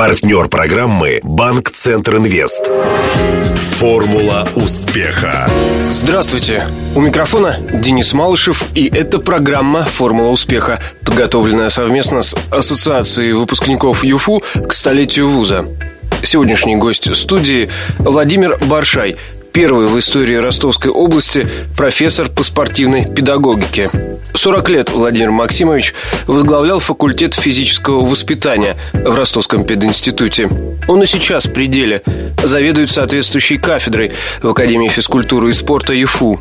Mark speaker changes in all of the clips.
Speaker 1: Партнер программы «Банк Центр Инвест». Формула успеха.
Speaker 2: Здравствуйте. У микрофона Денис Малышев, и это программа «Формула успеха», подготовленная совместно с Ассоциацией выпускников ЮФУ к столетию вуза. Сегодняшний гость студии Владимир Баршай, первый в истории Ростовской области профессор по спортивной педагогике. 40 лет Владимир Максимович возглавлял факультет физического воспитания в Ростовском пединституте. Он и сейчас в пределе заведует соответствующей кафедрой в Академии физкультуры и спорта ЮФУ.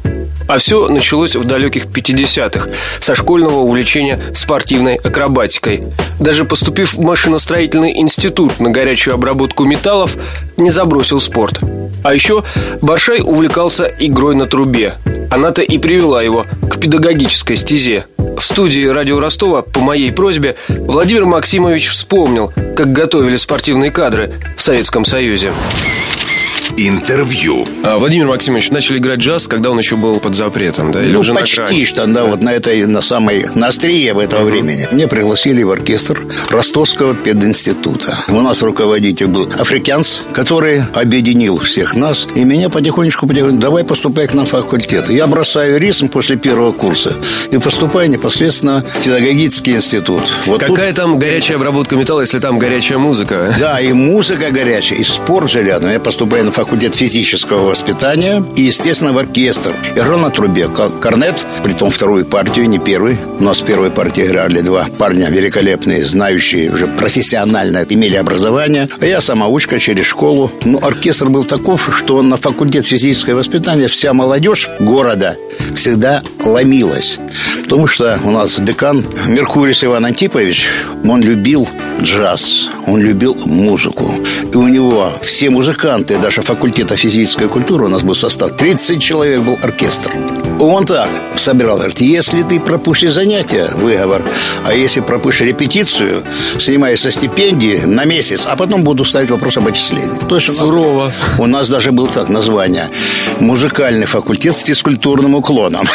Speaker 2: А все началось в далеких 50-х со школьного увлечения спортивной акробатикой. Даже поступив в машиностроительный институт на горячую обработку металлов, не забросил спорт. А еще Баршай увлекался игрой на трубе. Она-то и привела его к педагогической стезе. В студии радио Ростова по моей просьбе Владимир Максимович вспомнил, как готовили спортивные кадры в Советском Союзе.
Speaker 1: Интервью.
Speaker 2: А, Владимир Максимович, начали играть джаз, когда он еще был под запретом, да? Или
Speaker 3: ну,
Speaker 2: уже
Speaker 3: почти
Speaker 2: на грани?
Speaker 3: что, да, вот на этой, на самой, на острие в этого времени. Мне пригласили в оркестр Ростовского пединститута. У нас руководитель был африканец, который объединил всех нас. И меня потихонечку, потихонечку, давай поступай к нам в факультет. Я бросаю рисм после первого курса и поступаю непосредственно в педагогический институт. Вот тут-
Speaker 2: Какая там горячая обработка металла, если там горячая музыка?
Speaker 3: Да, и музыка горячая, и спорт же рядом. Я поступаю на факультет физического воспитания и, естественно, в оркестр. Играл на трубе. Корнет, притом вторую партию, не первый. Нас в первой партии играли два парня великолепные, знающие, уже профессионально имели образование. А я самоучка через школу. Ну, оркестр был таков, что на факультет физического воспитания вся молодежь города всегда ломилась. Потому что у нас декан Меркурис Иван Антипович, он любил джаз, он любил музыку. И у него все музыканты, даже факультета физической культуры, у нас был состав, 30 человек был оркестр. Он так собирал, говорит, если ты пропустишь занятия, выговор, а если пропустишь репетицию, снимаешь со стипендии на месяц, а потом буду ставить вопрос об отчислении. То есть у нас,
Speaker 2: Сурово.
Speaker 3: у нас даже был так название музыкальный факультет с физкультурным уклоном.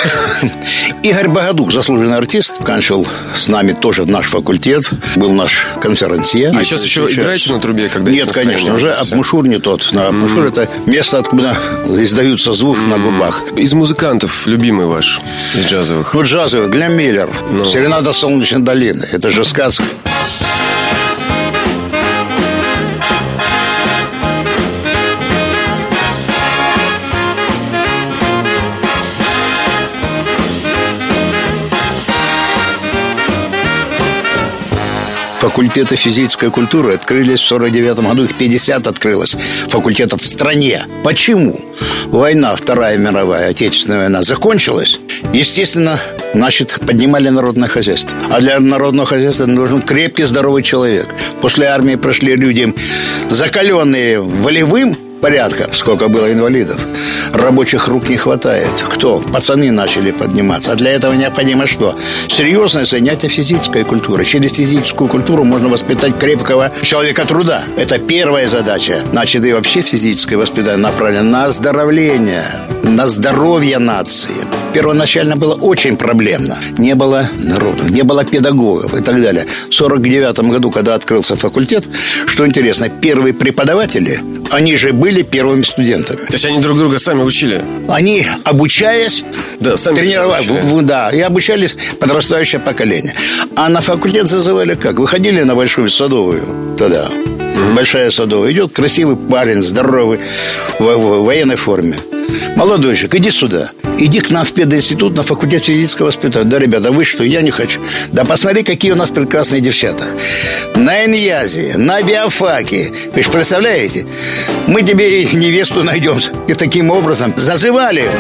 Speaker 3: Игорь Богодук, заслуженный артист, кончил с нами тоже наш факультет, был наш конферансье.
Speaker 2: А сейчас еще играете на трубе, когда
Speaker 3: Нет, конечно, уже Абмушур не тот. На Абмушур это место, откуда издаются звук на губах.
Speaker 2: Из музыкантов любимый ваш, из джазовых?
Speaker 3: Ну, джазовый, Глен Миллер. Серенада Солнечной долины. Это же сказка. Факультеты физической культуры открылись в 49 году, их 50 открылось факультетов в стране. Почему? Война, Вторая мировая, Отечественная война закончилась. Естественно, значит, поднимали народное хозяйство. А для народного хозяйства нужен крепкий, здоровый человек. После армии прошли люди, закаленные волевым порядком, сколько было инвалидов. Рабочих рук не хватает. Кто? Пацаны начали подниматься. А для этого необходимо что? Серьезное занятие физической культурой. Через физическую культуру можно воспитать крепкого человека труда. Это первая задача. Значит, и вообще физическое воспитание направлено на оздоровление, на здоровье нации. Первоначально было очень проблемно. Не было народу, не было педагогов и так далее. В 49 году, когда открылся факультет, что интересно, первые преподаватели, они же были первыми студентами.
Speaker 2: То есть они друг друга сами учили?
Speaker 3: Они, обучаясь,
Speaker 2: Да, сами
Speaker 3: тренировали, да, и обучались подрастающее поколение. А на факультет зазывали как? Выходили на Большую Садовую тогда. Большая Садовая. Идет красивый парень, здоровый, в, в военной форме. Молодой человек, иди сюда. Иди к нам в пединститут на факультет физического воспитания. Да, ребята, вы что, я не хочу. Да посмотри, какие у нас прекрасные девчата. На Иньязе, на биофаке. Вы же представляете? Мы тебе невесту найдем. И таким образом зазывали.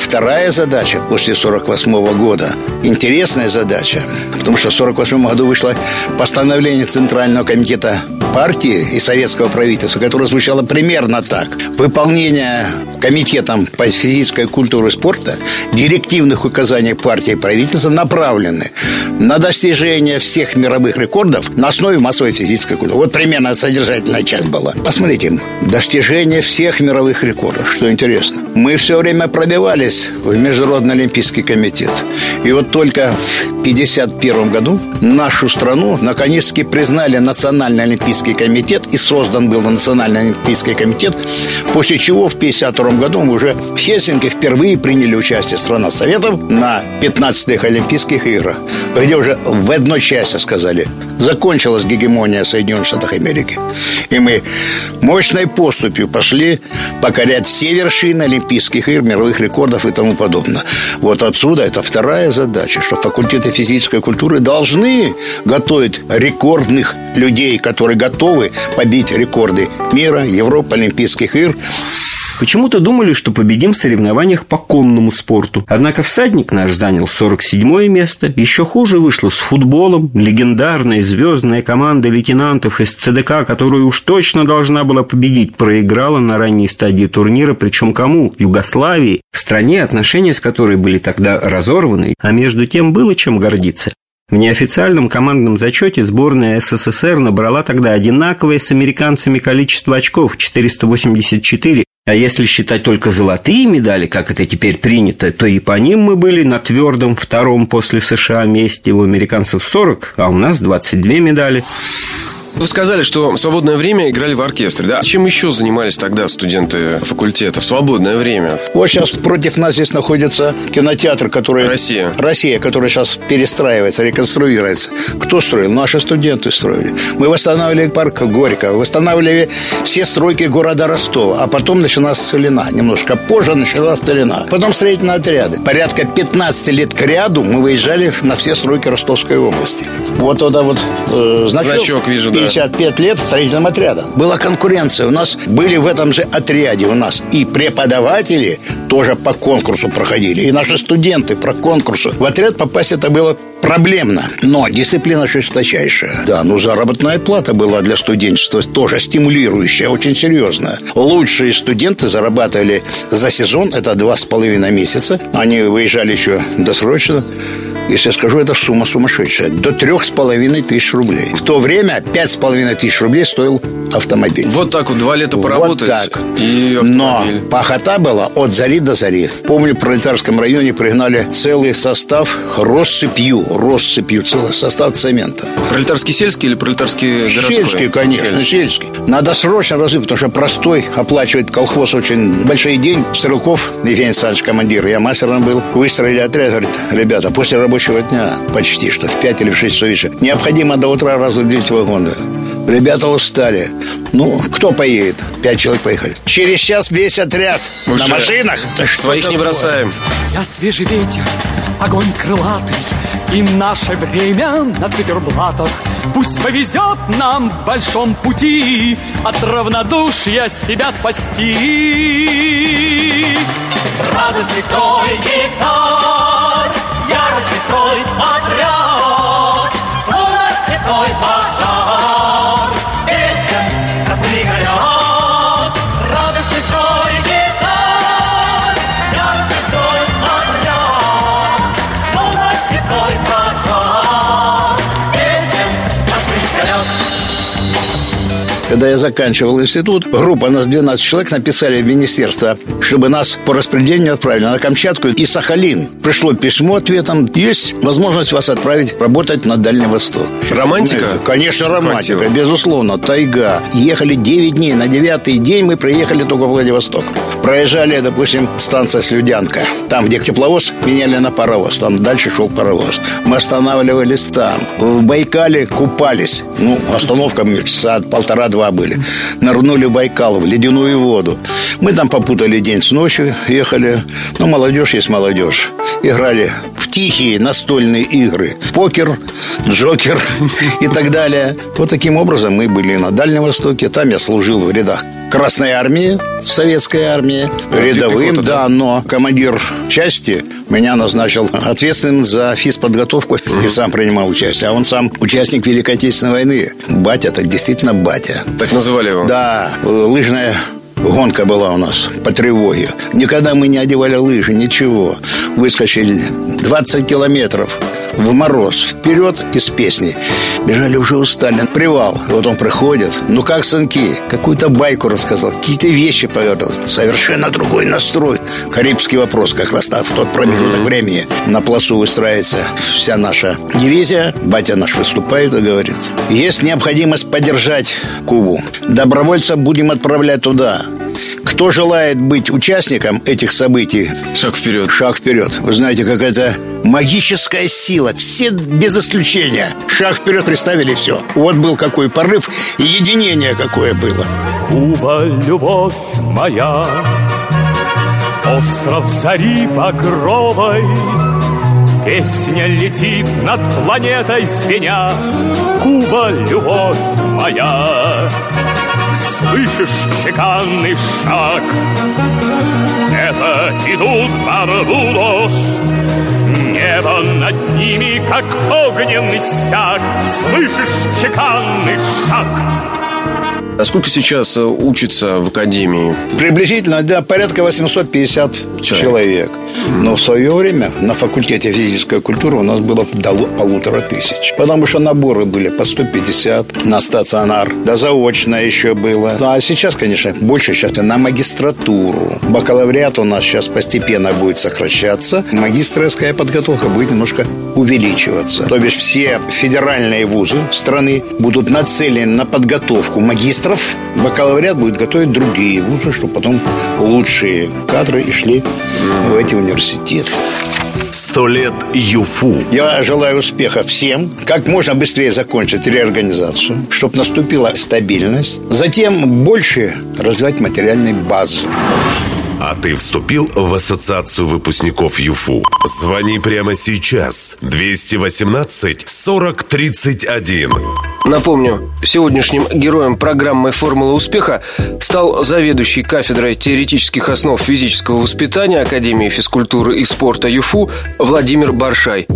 Speaker 3: Вторая задача после 48 года. Интересная задача, потому что в 48 году вышло постановление Центрального комитета партии и советского правительства, которое звучало примерно так. Выполнение комитетом по физической культуре и спорта директивных указаний партии и правительства направлены на достижение всех мировых рекордов на основе массовой физической культуры. Вот примерно содержательная часть была. Посмотрите, достижение всех мировых рекордов, что интересно. Мы все время пробивались в Международный Олимпийский комитет. И вот только в 1951 году нашу страну наконец-таки признали Национальный Олимпийский комитет и создан был Национальный Олимпийский комитет, после чего в 1952 году мы уже в Хельсинки впервые приняли участие страна Советов на 15-х Олимпийских играх, где уже в одной части сказали, закончилась гегемония Соединенных Штатов Америки. И мы мощной поступью пошли покорять все вершины Олимпийских игр, мировых рекордов и тому подобное. Вот отсюда это вторая задача, что факультеты физической культуры должны готовить рекордных людей, которые готовы побить рекорды мира, Европы, Олимпийских игр.
Speaker 4: Почему-то думали, что победим в соревнованиях по конному спорту. Однако всадник наш занял 47 место. Еще хуже вышло с футболом. Легендарная звездная команда лейтенантов из ЦДК, которую уж точно должна была победить, проиграла на ранней стадии турнира. Причем кому? Югославии. В стране, отношения с которой были тогда разорваны, а между тем было чем гордиться. В неофициальном командном зачете сборная СССР набрала тогда одинаковое с американцами количество очков – 484, а если считать только золотые медали, как это теперь принято, то и по ним мы были на твердом втором после США месте. У американцев 40, а у нас 22 медали.
Speaker 2: Вы сказали, что в свободное время играли в оркестре, да? Чем еще занимались тогда студенты факультета в свободное время?
Speaker 3: Вот сейчас против нас здесь находится кинотеатр, который...
Speaker 2: Россия.
Speaker 3: Россия, который сейчас перестраивается, реконструируется. Кто строил? Наши студенты строили. Мы восстанавливали парк Горького, восстанавливали все стройки города Ростова, а потом началась целина. Немножко позже началась целина. Потом строительные отряды. Порядка 15 лет к ряду мы выезжали на все стройки Ростовской области. Вот туда вот э, значок.
Speaker 2: Значок вижу, да.
Speaker 3: 55 лет строительным отрядом. Была конкуренция. У нас были в этом же отряде у нас и преподаватели тоже по конкурсу проходили, и наши студенты про конкурсу. В отряд попасть это было проблемно, но дисциплина жесточайшая. Да, ну заработная плата была для студенчества тоже стимулирующая, очень серьезная. Лучшие студенты зарабатывали за сезон, это два с половиной месяца. Они выезжали еще досрочно если я скажу, это сумма сумасшедшая. До трех с половиной тысяч рублей. В то время пять с половиной тысяч рублей стоил автомобиль.
Speaker 2: Вот так вот два лета поработать.
Speaker 3: Вот так.
Speaker 2: И
Speaker 3: Но пахота была от зари до зари. Помню, в пролетарском районе пригнали целый состав россыпью. Россыпью целый состав цемента.
Speaker 2: Пролетарский сельский или пролетарский городской?
Speaker 3: Сельский, конечно, сельский. Надо срочно развить, потому что простой оплачивает колхоз очень большой день. Стрелков, Евгений Александрович, командир, я мастером был, выстроили отряд, говорит, ребята, после рабочего дня почти что в 5 или в 6 часов вечера необходимо до утра разгрузить вагоны. Ребята устали. Ну, кто поедет? Пять человек поехали. Через час весь отряд
Speaker 2: Уже
Speaker 3: на машинах. Да
Speaker 2: Своих не бросаем.
Speaker 5: Я свежий ветер, огонь крылатый И наше время на циферблатах Пусть повезет нам в большом пути От равнодушия себя спасти Радостный строй гитар
Speaker 3: Когда я заканчивал институт, группа нас 12 человек написали в министерство, чтобы нас по распределению отправили на Камчатку и Сахалин. Пришло письмо ответом. Есть возможность вас отправить работать на Дальний Восток.
Speaker 2: Романтика?
Speaker 3: Ну, Конечно, романтика,
Speaker 2: Захватила.
Speaker 3: безусловно, тайга. Ехали 9 дней. На девятый день мы приехали только в Владивосток. Проезжали, допустим, станция Слюдянка. Там, где тепловоз, меняли на паровоз. Там дальше шел паровоз. Мы останавливались там. В Байкале купались. Ну, остановка часа полтора-два были. Нырнули в Байкал, в ледяную воду. Мы там попутали день с ночью, ехали. Ну, молодежь есть молодежь. Играли тихие настольные игры. Покер, Джокер и так далее. Вот таким образом мы были на Дальнем Востоке. Там я служил в рядах Красной армии, советской армии, рядовым, пехота, да, но командир части меня назначил ответственным за физподготовку угу. и сам принимал участие. А он сам участник Великой Отечественной войны. Батя, так действительно батя.
Speaker 2: Так называли его?
Speaker 3: Да, лыжная Гонка была у нас по тревоге. Никогда мы не одевали лыжи, ничего. Выскочили 20 километров в мороз, вперед из песни. Бежали уже устали. Привал. Вот он приходит. Ну как, сынки? Какую-то байку рассказал. Какие-то вещи поведал. Совершенно другой настрой. Карибский вопрос. Как раз в тот промежуток времени на плацу выстраивается вся наша дивизия. Батя наш выступает и говорит. Есть необходимость поддержать Кубу. Добровольца будем отправлять туда. Кто желает быть участником этих событий?
Speaker 2: Шаг вперед.
Speaker 3: Шаг вперед. Вы знаете, какая-то магическая сила. Все без исключения. Шаг вперед представили все. Вот был какой порыв и единение какое было.
Speaker 6: Куба, любовь моя, Остров зари покровой, Песня летит над планетой звеня, Куба, любовь моя. Слышишь чеканный шаг? Это идут Барбудос, Небо над ними, как огненный стяг Слышишь чеканный шаг
Speaker 2: а сколько сейчас э, учится в академии?
Speaker 3: Приблизительно, да, порядка 850 человек. человек. Но в свое время на факультете физической культуры у нас было до полутора тысяч. Потому что наборы были по 150 на стационар. Да заочно еще было. А сейчас, конечно, больше сейчас на магистратуру. Бакалавриат у нас сейчас постепенно будет сокращаться. Магистрская подготовка будет немножко увеличиваться. То бишь все федеральные вузы страны будут нацелены на подготовку магистров магистров, бакалавриат будет готовить другие вузы, чтобы потом лучшие кадры и шли в эти университеты.
Speaker 1: Сто лет ЮФУ.
Speaker 3: Я желаю успеха всем. Как можно быстрее закончить реорганизацию, чтобы наступила стабильность. Затем больше развивать материальной базы.
Speaker 1: А ты вступил в ассоциацию выпускников ЮФУ? Звони прямо сейчас. 218 40 31.
Speaker 2: Напомню, сегодняшним героем программы «Формула успеха» стал заведующий кафедрой теоретических основ физического воспитания Академии физкультуры и спорта ЮФУ Владимир Баршай.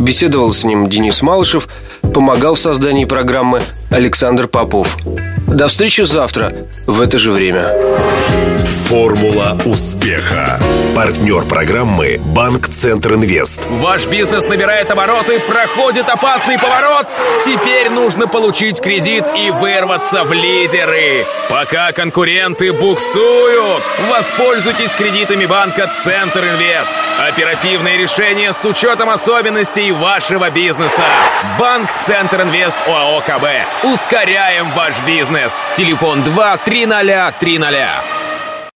Speaker 2: Беседовал с ним Денис Малышев, помогал в создании программы Александр Попов. До встречи завтра в это же время.
Speaker 1: Формула успеха. Партнер программы Банк Центр Инвест.
Speaker 7: Ваш бизнес набирает обороты, проходит опасный поворот. Теперь нужно получить кредит и вырваться в лидеры. Пока конкуренты буксуют, воспользуйтесь кредитами банка Центр Инвест. Оперативные решения с учетом особенностей вашего бизнеса. Банк Центр Инвест ОАО КБ. Ускоряем ваш бизнес. Телефон 2 300 300.